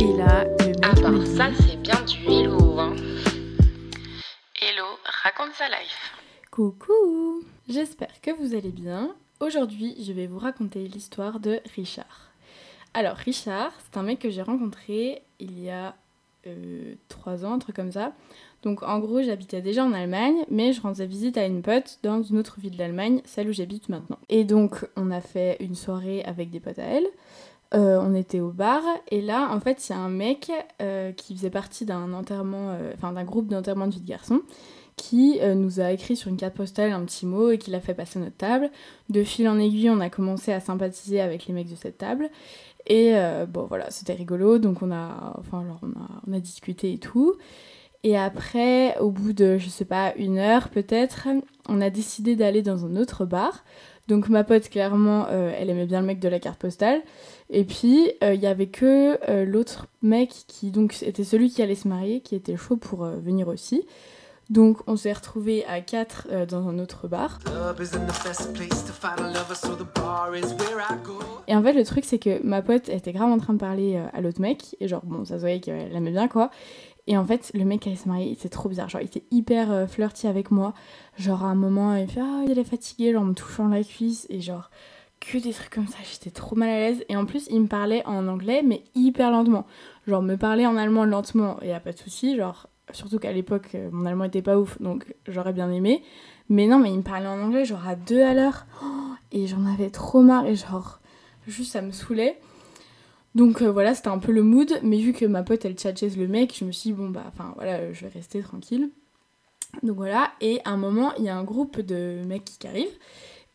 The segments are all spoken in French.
Et là, le mec À part me dit, ça, c'est bien du hello. Hein. Hello, raconte sa life. Coucou J'espère que vous allez bien. Aujourd'hui, je vais vous raconter l'histoire de Richard. Alors, Richard, c'est un mec que j'ai rencontré il y a 3 ans, un truc comme ça. Donc, en gros, j'habitais déjà en Allemagne, mais je rendais visite à une pote dans une autre ville d'Allemagne, celle où j'habite maintenant. Et donc, on a fait une soirée avec des potes à elle. Euh, on était au bar et là en fait il y a un mec euh, qui faisait partie d'un enterrement, euh, enfin d'un groupe d'enterrement de vie de garçon qui nous a écrit sur une carte postale un petit mot et qui l'a fait passer à notre table. De fil en aiguille, on a commencé à sympathiser avec les mecs de cette table. Et bon, voilà, c'était rigolo. Donc, on a, enfin, genre, on, a, on a discuté et tout. Et après, au bout de, je sais pas, une heure peut-être, on a décidé d'aller dans un autre bar. Donc, ma pote, clairement, euh, elle aimait bien le mec de la carte postale. Et puis, euh, il y avait que euh, l'autre mec qui, donc, était celui qui allait se marier, qui était chaud pour euh, venir aussi. Donc on s'est retrouvés à 4 dans un autre bar. Et en fait le truc c'est que ma pote était grave en train de parler euh, à l'autre mec. Et genre bon ça se voyait qu'elle aimait bien quoi. Et en fait le mec qui allait se marier c'était trop bizarre. Genre il était hyper euh, flirty avec moi. Genre à un moment il fait ah il est fatigué genre en me touchant la cuisse. Et genre que des trucs comme ça. J'étais trop mal à l'aise. Et en plus il me parlait en anglais mais hyper lentement. Genre me parler en allemand lentement et y a pas de souci. Genre Surtout qu'à l'époque, euh, mon allemand était pas ouf, donc j'aurais bien aimé. Mais non, mais il me parlait en anglais, genre à deux à l'heure. Et j'en avais trop marre, et genre, juste ça me saoulait. Donc euh, voilà, c'était un peu le mood. Mais vu que ma pote, elle tchatchait le mec, je me suis dit, bon bah, enfin voilà, euh, je vais rester tranquille. Donc voilà, et à un moment, il y a un groupe de mecs qui arrivent.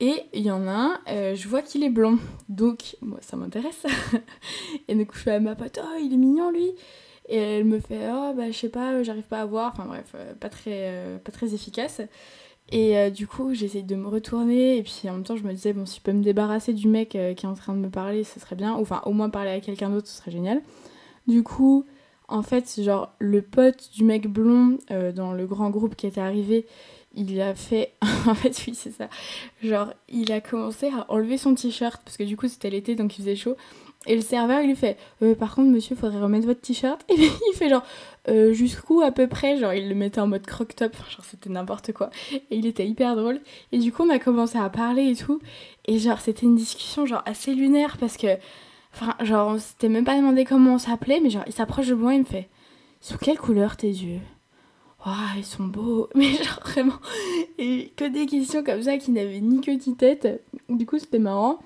Et il y en a un, euh, je vois qu'il est blond. Donc, moi, ça m'intéresse. et du coup, je fais à ma pote, oh, il est mignon lui. Et elle me fait oh bah je sais pas, j'arrive pas à voir, enfin bref, pas très pas très efficace. Et euh, du coup, j'essaye de me retourner et puis en même temps, je me disais bon, si je peux me débarrasser du mec euh, qui est en train de me parler, ce serait bien, enfin au moins parler à quelqu'un d'autre, ce serait génial. Du coup, en fait, genre le pote du mec blond euh, dans le grand groupe qui était arrivé, il a fait en fait oui, c'est ça. Genre, il a commencé à enlever son t-shirt parce que du coup, c'était l'été donc il faisait chaud. Et le serveur, il lui fait Par contre, monsieur, faudrait remettre votre t-shirt. Et il fait genre Euh, Jusqu'où à peu près Genre, il le mettait en mode croc-top. Genre, c'était n'importe quoi. Et il était hyper drôle. Et du coup, on a commencé à parler et tout. Et genre, c'était une discussion, genre, assez lunaire parce que. Enfin, genre, on s'était même pas demandé comment on s'appelait. Mais genre, il s'approche de moi, il me fait sont quelle couleur tes yeux? Waouh, ils sont beaux. Mais genre, vraiment. Et que des questions comme ça qui n'avaient ni queue ni tête. Du coup, c'était marrant.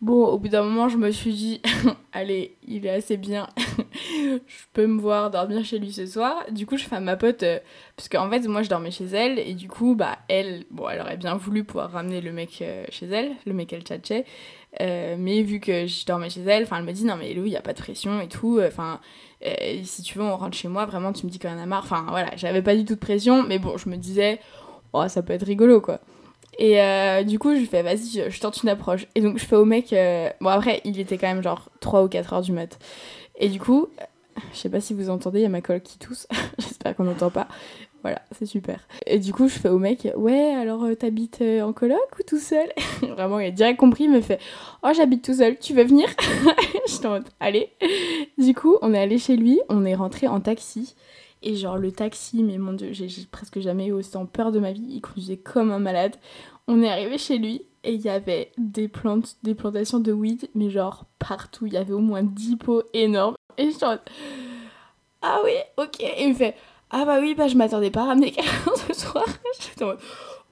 Bon, au bout d'un moment, je me suis dit, allez, il est assez bien, je peux me voir dormir chez lui ce soir. Du coup, je fais à ma pote, euh, parce qu'en fait, moi, je dormais chez elle, et du coup, bah, elle, bon, elle aurait bien voulu pouvoir ramener le mec euh, chez elle, le mec qu'elle tchatchait, euh, mais vu que je dormais chez elle, enfin, elle me dit, non, mais il n'y a pas de pression et tout, enfin, si tu veux, on rentre chez moi, vraiment, tu me dis qu'on en a marre, enfin, voilà, j'avais pas du tout de pression, mais bon, je me disais, oh, ça peut être rigolo, quoi. Et euh, du coup, je fais, vas-y, je, tente une approche. Et donc, je fais au mec. euh, Bon, après, il était quand même genre 3 ou 4 heures du mat. Et du coup, je sais pas si vous entendez, il y a ma coloc qui tousse. J'espère qu'on n'entend pas. Voilà, c'est super. Et du coup, je fais au mec, ouais, alors euh, t'habites en coloc ou tout seul? Vraiment, il a direct compris, il me fait, oh, j'habite tout seul, tu veux venir? Je en mode, allez. Du coup, on est allé chez lui, on est rentré en taxi. Et genre, le taxi, mais mon dieu, j'ai presque jamais eu autant peur de ma vie. Il conduisait comme un malade. On est arrivé chez lui et il y avait des plantes, des plantations de weed, mais genre partout. Il y avait au moins 10 pots énormes. Et je mode, ah oui, ok. Et il me fait, ah bah oui, bah je m'attendais pas à ramener quelqu'un ce soir. J'étais en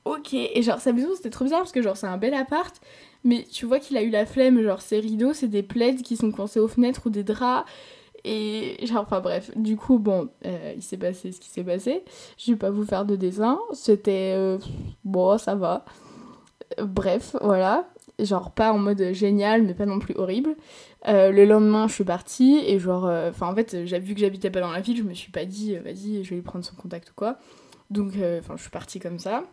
ok. Et genre, sa maison, c'était trop bizarre parce que genre, c'est un bel appart. Mais tu vois qu'il a eu la flemme, genre ses rideaux, c'est des plaids qui sont coincés aux fenêtres ou des draps. Et genre, enfin bref, du coup, bon, euh, il s'est passé ce qui s'est passé. Je vais pas vous faire de dessin. C'était. euh, bon, ça va. Euh, Bref, voilà. Genre, pas en mode génial, mais pas non plus horrible. Le lendemain, je suis partie et genre. Enfin, en fait, vu que j'habitais pas dans la ville, je me suis pas dit, vas-y, je vais lui prendre son contact ou quoi. Donc, enfin, je suis partie comme ça.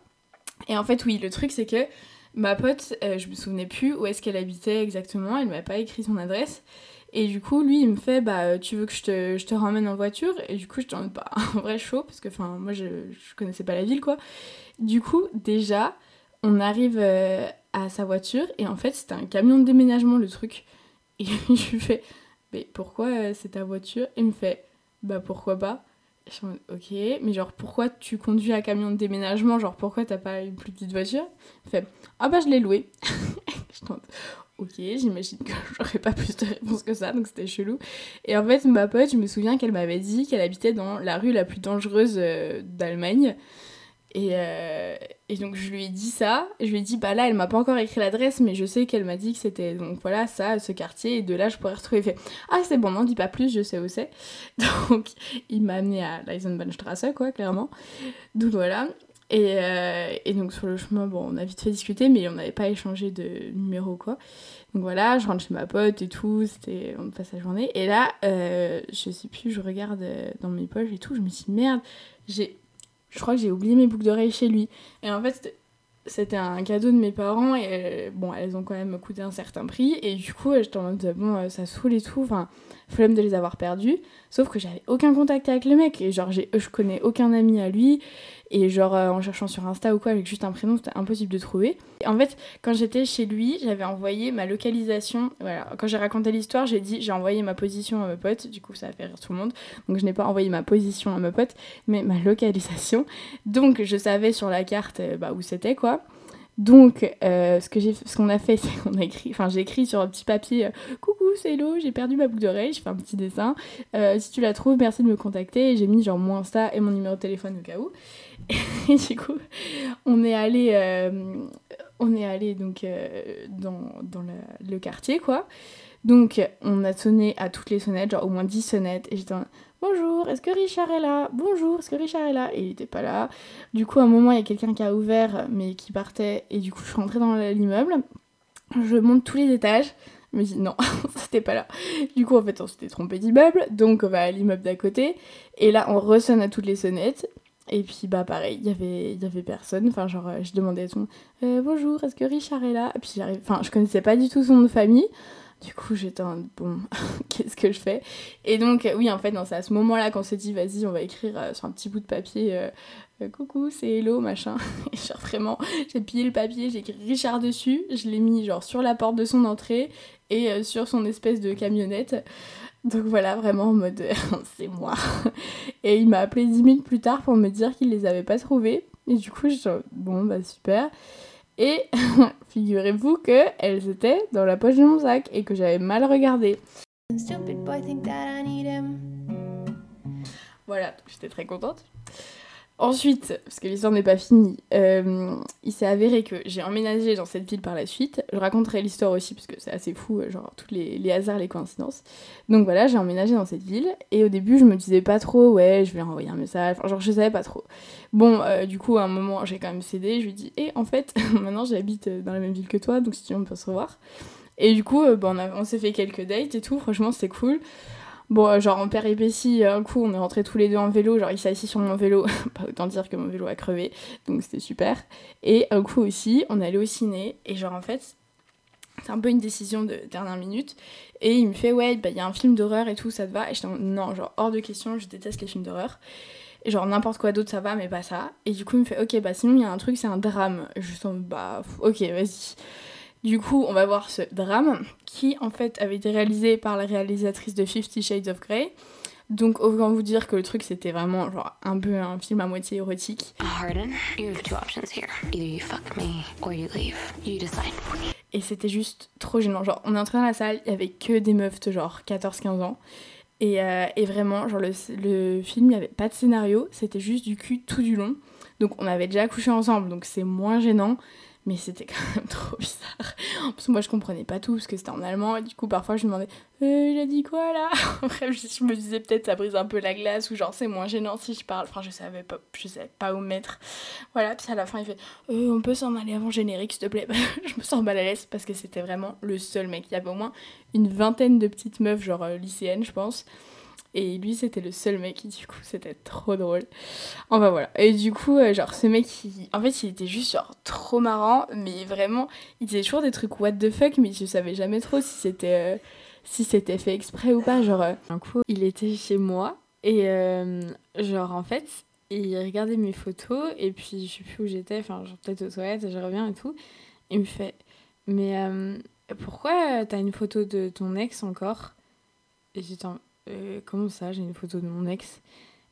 Et en fait, oui, le truc, c'est que ma pote, je me souvenais plus où est-ce qu'elle habitait exactement, elle m'a pas écrit son adresse. Et du coup, lui, il me fait, bah, tu veux que je te, je te ramène en voiture? Et du coup, je t'en pas. Un vrai chaud, parce que, enfin, moi, je, je connaissais pas la ville, quoi. Du coup, déjà, on arrive euh, à sa voiture, et en fait, c'était un camion de déménagement, le truc. Et je lui fais, fais pourquoi euh, c'est ta voiture? Il me fait bah pourquoi pas? Je en mode ok, mais genre pourquoi tu conduis un camion de déménagement? Genre pourquoi t'as pas une plus petite voiture? Il fait ah bah je l'ai loué. je en mode ok, j'imagine que j'aurais pas plus de réponses que ça, donc c'était chelou. Et en fait, ma pote, je me souviens qu'elle m'avait dit qu'elle habitait dans la rue la plus dangereuse euh, d'Allemagne. Et, euh, et donc je lui ai dit ça, je lui ai dit bah là elle m'a pas encore écrit l'adresse mais je sais qu'elle m'a dit que c'était donc voilà ça, ce quartier et de là je pourrais retrouver. Fait ah c'est bon, n'en dis pas plus, je sais où c'est. Donc il m'a amené à Leisenbahnstrasse quoi clairement. Donc voilà. Et, euh, et donc sur le chemin, bon, on a vite fait discuter, mais on n'avait pas échangé de numéro quoi. Donc voilà, je rentre chez ma pote et tout, c'était on passe la journée. Et là, euh, je sais plus, je regarde euh, dans mes poches et tout, je me dis merde, je crois que j'ai oublié mes boucles d'oreilles chez lui. Et en fait, c'était- un cadeau de mes parents et euh, bon, elles ont quand même coûté un certain prix. Et du coup, j'étais en mode bon, ça saoule et tout, enfin, flemme de les avoir perdus. Sauf que j'avais aucun contact avec le mec et genre, je connais aucun ami à lui. Et genre, euh, en cherchant sur Insta ou quoi, avec juste un prénom, c'était impossible de trouver. Et en fait, quand j'étais chez lui, j'avais envoyé ma localisation. Voilà, quand j'ai raconté l'histoire, j'ai dit j'ai envoyé ma position à ma pote. Du coup, ça a fait rire tout le monde. Donc, je n'ai pas envoyé ma position à ma pote, mais ma localisation. Donc, je savais sur la carte euh, bah, où c'était quoi. Donc, euh, ce que j'ai, qu'on a fait, c'est qu'on a écrit, enfin, j'ai écrit sur un petit papier, euh, coucou, c'est Hello, j'ai perdu ma boucle d'oreille, je fais un petit dessin. Euh, si tu la trouves, merci de me contacter. J'ai mis genre mon Insta et mon numéro de téléphone au cas où. Et du coup, on est allé, on est allé donc dans, dans le, le quartier quoi. Donc, on a sonné à toutes les sonnettes, genre au moins 10 sonnettes. Et j'étais Bonjour, est-ce que Richard est là? Bonjour, est-ce que Richard est là? Et il était pas là. Du coup, à un moment, il y a quelqu'un qui a ouvert, mais qui partait. Et du coup, je suis rentrée dans l'immeuble. Je monte tous les étages. Je me dis non, c'était pas là. Du coup, en fait, on s'était trompé d'immeuble. Donc, on va à l'immeuble d'à côté. Et là, on ressonne à toutes les sonnettes. Et puis, bah, pareil, il y avait, y avait personne. Enfin, genre, euh, je demandais à tout Euh, Bonjour, est-ce que Richard est là? Et puis, j'arrive. Enfin, je connaissais pas du tout son nom de famille. Du coup, j'étais en bon, qu'est-ce que je fais? Et donc, euh, oui, en fait, c'est à ce moment-là qu'on s'est dit, vas-y, on va écrire euh, sur un petit bout de papier, euh, coucou, c'est Hello, machin. Et genre, vraiment, j'ai plié le papier, j'ai écrit Richard dessus, je l'ai mis, genre, sur la porte de son entrée et sur son espèce de camionnette. Donc voilà, vraiment en mode, c'est moi. Et il m'a appelé 10 minutes plus tard pour me dire qu'il les avait pas trouvés. Et du coup, je bon, bah super. Et figurez-vous que elles étaient dans la poche de mon sac et que j'avais mal regardé. Stupid boy think that I need him. Voilà, j'étais très contente. Ensuite, parce que l'histoire n'est pas finie, euh, il s'est avéré que j'ai emménagé dans cette ville par la suite. Je raconterai l'histoire aussi parce que c'est assez fou, euh, genre tous les, hasards, les coïncidences. Donc voilà, j'ai emménagé dans cette ville et au début je me disais pas trop, ouais, je vais envoyer un message, enfin, genre je savais pas trop. Bon, euh, du coup à un moment j'ai quand même cédé, je lui dis, et en fait, maintenant j'habite dans la même ville que toi, donc si tu veux on peut se revoir. Et du coup, euh, bah, on, on s'est fait quelques dates et tout, franchement c'était cool. Bon, euh, genre en péripétie, un coup on est rentrés tous les deux en vélo, genre il s'est assis sur mon vélo, pas autant dire que mon vélo a crevé, donc c'était super. Et un coup aussi, on allé au ciné, et genre en fait, c'est un peu une décision de dernière minute, et il me fait ouais, bah il y a un film d'horreur et tout, ça te va? Et j'étais non, genre hors de question, je déteste les films d'horreur. Et genre n'importe quoi d'autre ça va, mais pas ça. Et du coup il me fait ok, bah sinon il y a un truc, c'est un drame. Je en bah ok, vas-y. Du coup, on va voir ce drame qui en fait avait été réalisé par la réalisatrice de Fifty Shades of Grey. Donc autant vous dire que le truc c'était vraiment genre un peu un film à moitié érotique. Et c'était juste trop gênant. Genre, on est entré dans la salle, il y avait que des meufs de genre 14-15 ans. Et, euh, et vraiment, genre, le, le film, il n'y avait pas de scénario, c'était juste du cul tout du long. Donc, on avait déjà couché ensemble, donc c'est moins gênant. Mais c'était quand même trop bizarre. En plus, moi, je comprenais pas tout, parce que c'était en allemand. Et du coup, parfois, je me demandais, euh, il a dit quoi là? Bref, je, me disais peut-être ça brise un peu la glace, ou genre, c'est moins gênant si je parle. Enfin, je savais pas, je savais pas où me mettre. Voilà, puis à la fin, il fait, euh, on peut s'en aller avant générique, s'il te plaît. je me sens mal à l'aise parce que c'était vraiment le seul mec. Il y avait au moins une vingtaine de petites meufs, genre euh, lycéennes, je pense. Et lui, c'était le seul mec, et du coup, c'était trop drôle. Enfin voilà. Et du coup, euh, genre, ce mec, il- en fait, il était juste, genre, trop marrant, mais vraiment, il disait toujours des trucs what the fuck, mais je savais jamais trop si c'était. euh, si fait exprès ou pas, genre, euh, coup, il était chez moi, et euh, genre, en fait, il regardait mes photos, et puis je sais plus où j'étais, enfin, genre, peut-être aux toilettes, et je reviens et tout, il me fait, mais pourquoi t'as une photo de ton ex encore? Et j'étais en, euh, comment ça, j'ai une photo de mon ex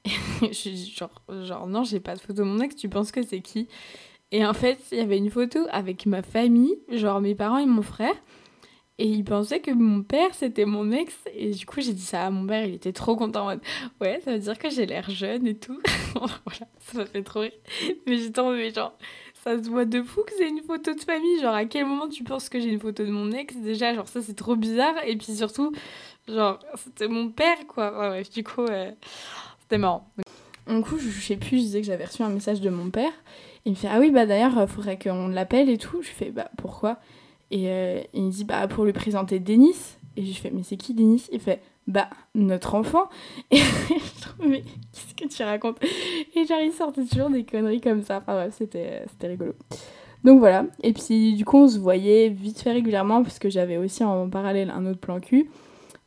Je suis genre, genre, non, j'ai pas de photo de mon ex, tu penses que c'est qui? Et en fait, il y avait une photo avec ma famille, genre mes parents et mon frère. Et il pensait que mon père c'était mon ex. Et du coup, j'ai dit ça à mon père, il était trop content en mode Ouais, ça veut dire que j'ai l'air jeune et tout. voilà, ça m'a fait trop rire. Mais j'étais en genre, ça se voit de fou que c'est une photo de famille. Genre, à quel moment tu penses que j'ai une photo de mon ex? Déjà, genre, ça c'est trop bizarre. Et puis surtout, genre, c'était mon père quoi. Ouais, bref, du coup, euh, c'était marrant. Du coup, je sais plus, je disais que j'avais reçu un message de mon père. Il me fait Ah oui, bah d'ailleurs, faudrait qu'on l'appelle et tout. Je fais Bah pourquoi? Et euh, il me dit Bah pour lui présenter Denis. Et je fais Mais c'est qui Denis? Il fait Bah notre enfant. Et je qu'est-ce que tu racontes? Et genre, il sortait toujours des conneries comme ça. Enfin bref, c'était rigolo. Donc voilà. Et puis du coup, on se voyait vite fait régulièrement parce que j'avais aussi en parallèle un autre plan cul.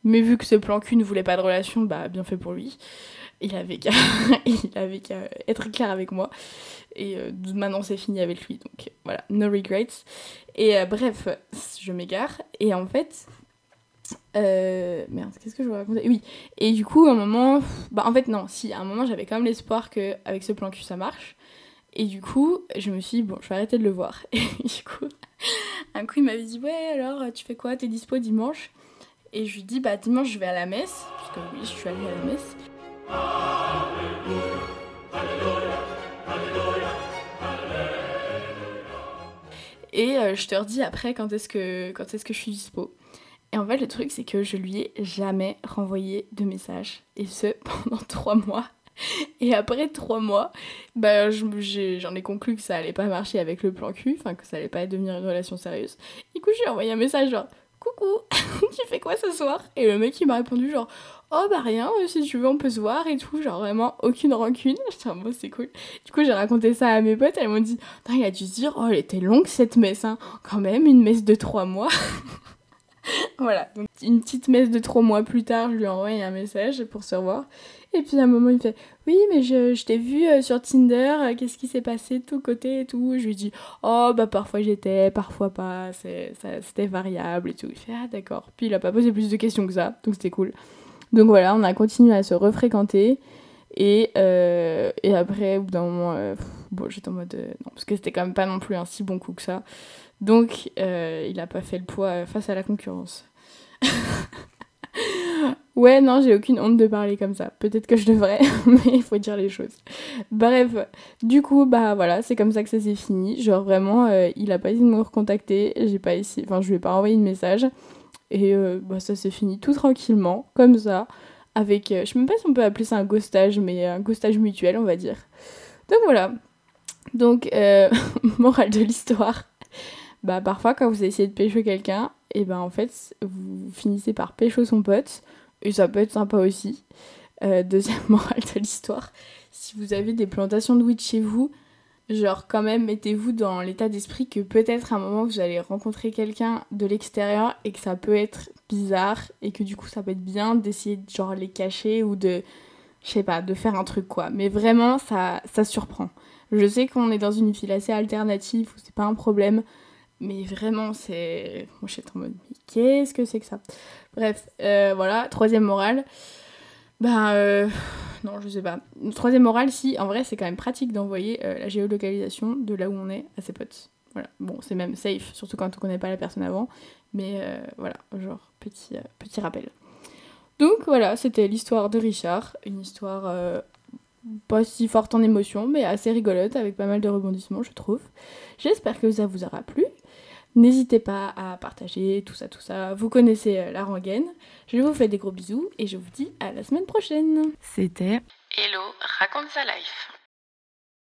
Mais vu que ce plan cul ne voulait pas de relation, bah bien fait pour lui. Il avait qu'à qu'à être clair avec moi. Et euh, maintenant c'est fini avec lui. Donc voilà, no regrets. Et euh, bref, je m'égare. Et en fait. Euh, merde, qu'est-ce que je vous raconter? Oui, et du coup, à un moment. Bah en fait, non, si, à un moment j'avais quand même l'espoir qu'avec ce plan cul ça marche. Et du coup, je me suis dit, bon, je vais arrêter de le voir. Et du coup, un coup, il m'avait dit, ouais, alors, tu fais quoi? T'es dispo dimanche? Et je lui dis, bah dimanche je vais à la messe, parce que oui, je suis allée à la messe. Et euh, je te redis après quand est-ce que, quand est-ce que je suis dispo. Et en fait, le truc, c'est que je lui ai jamais renvoyé de message. Et ce, pendant trois mois. Et après trois mois, bah, j'en ai, conclu que ça allait pas marcher avec le plan cul, enfin que ça allait pas devenir une relation sérieuse. Du coup, j'ai envoyé un message genre coucou, tu fais quoi ce soir? Et le mec il m'a répondu genre oh bah rien, euh, si tu veux on peut se voir et tout, genre vraiment aucune rancune. J'étais bon c'est cool. Du coup j'ai raconté ça à mes potes, elles m'ont dit il a dû se dire oh elle était longue cette messe, hein. quand même une messe de trois mois. voilà, donc une petite messe de trois mois plus tard, je lui ai envoyé un message pour se revoir. Et puis à un moment, il me fait Oui, mais je, je t'ai vu euh, sur Tinder, euh, qu'est-ce qui s'est passé de tout côté et tout? Je lui dis Oh, bah parfois j'étais, parfois pas, c'était variable et tout. Il fait Ah, d'accord. Puis il a pas posé plus de questions que ça, donc c'était cool. Donc voilà, on a continué à se refréquenter. Et, euh, et après, au bout d'un moment, bon, j'étais en mode non, parce que c'était quand même pas non plus un si bon coup que ça. Donc il a pas fait le poids face à la concurrence. Ouais, non, j'ai aucune honte de parler comme ça. Peut-être que je devrais, mais il faut dire les choses. Bref, du coup, bah voilà, c'est comme ça que ça s'est fini. Genre vraiment, euh, il a pas essayé de me recontacter, j'ai pas essayé, enfin, je lui ai pas envoyé de message. Et euh, bah ça s'est fini tout tranquillement, comme ça, avec, euh, je sais même pas si on peut appeler ça un ghostage, mais un ghostage mutuel, on va dire. Donc voilà. Donc, morale de l'histoire. Bah parfois, quand vous essayez de pécho quelqu'un, et ben en fait, vous finissez par pécho son pote et ça peut être sympa aussi. Euh, deuxième morale de l'histoire, si vous avez des plantations de weed chez vous, genre quand même mettez-vous dans l'état d'esprit que peut-être à un moment vous allez rencontrer quelqu'un de l'extérieur et que ça peut être bizarre et que du coup ça peut être bien d'essayer de genre les cacher ou de je sais pas, de faire un truc quoi. Mais vraiment ça ça surprend. Je sais qu'on est dans une file assez alternative où c'est pas un problème, mais vraiment c'est moi je suis en mode qu'est-ce que c'est que ça? Bref, euh, voilà, troisième morale. Ben, euh, non, je sais pas. Troisième morale, si, en vrai, c'est quand même pratique d'envoyer euh, la géolocalisation de là où on est à ses potes. Voilà, bon, c'est même safe, surtout quand on connaît pas la personne avant. Mais voilà, genre, petit, petit rappel. Donc voilà, c'était l'histoire de Richard. Une histoire pas si forte en émotion, mais assez rigolote, avec pas mal de rebondissements, je trouve. J'espère que ça vous aura plu. N'hésitez pas à partager tout ça, tout ça. Vous connaissez euh, la rengaine. Je vous fais des gros bisous et je vous dis à la semaine prochaine. C'était Hello, raconte sa life.